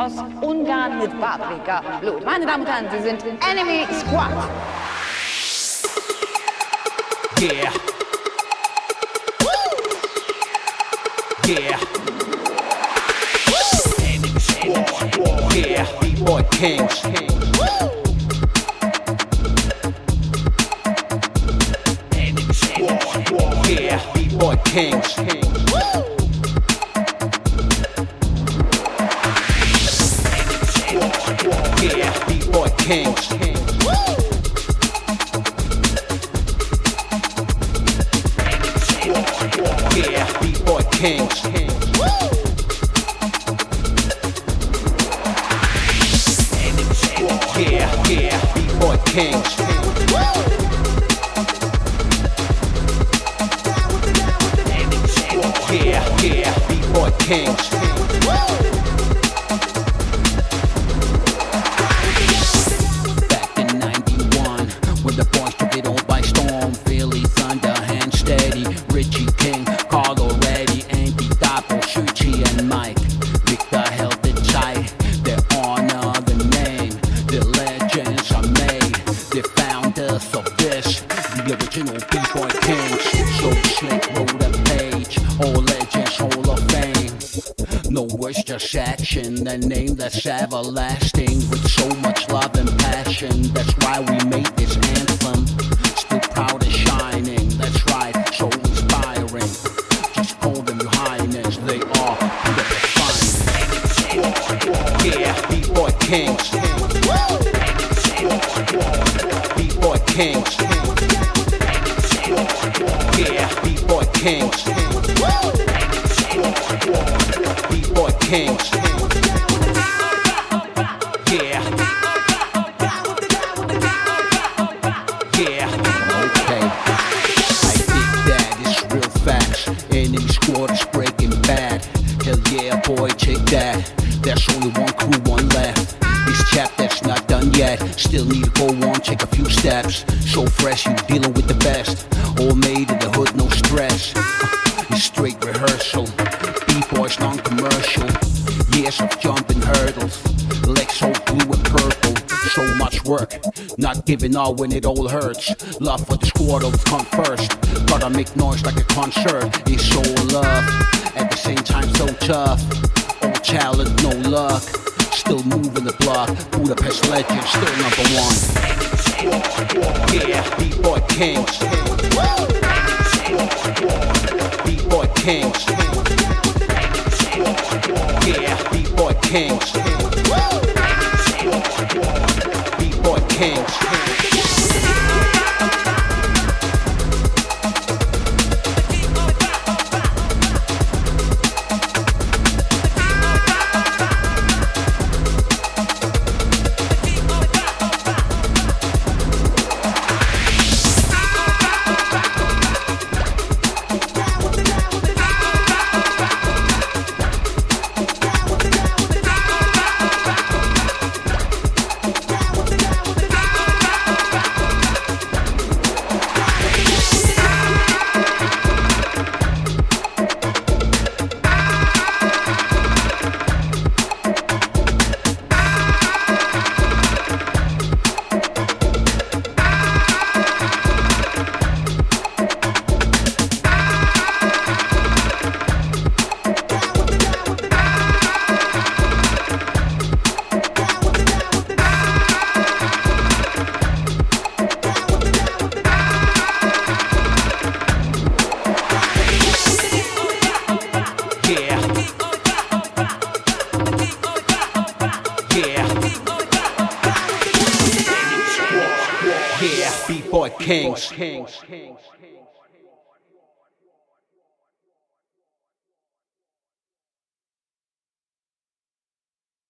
aus Ungarn mit Paprika Blut. Meine Damen und Herren, Sie sind Enemy Squad. Yeah. Yeah. Yeah, B-Boy Kings. Yeah, B-Boy Kings. B-Boy Yeah, B-Boy Kings. Yeah, yeah, B-Boy Kings. Yeah, yeah, B-Boy Kings. Dapo, Shuchi, and Mike. Honor, name. The legends are made. The founders of this, the original Kings. Wrote page. All legends, of Fame. No words, just action. The name that's everlasting with so much love and passion. That's why we made this anthem. Still proud and shining. B-Boy Kings. B-Boy Kings. Yeah, B-Boy Kings. B-Boy Kings. Yeah. Yeah. Okay. I think real is breaking bad. Hell yeah, boy, check that. There's only one crew, one left. This chapter's not done yet. Still need to go on, take a few steps. So fresh, you dealing with the best. All made in the hood, no stress. It's straight rehearsal. B-boys non-commercial. Years of jumping hurdles. Legs so blue and purple. So much work. Not giving up when it all hurts. Love for the squad always come first. Gotta make noise like a concert. It's so love. At the same time, so tough. All talent, no luck. Still moving the block. Budapest legend, still number one. Yeah, B-Boy Kings. B-Boy Kings. Yeah, B-Boy Kings. Yeah, B-Boy Kings.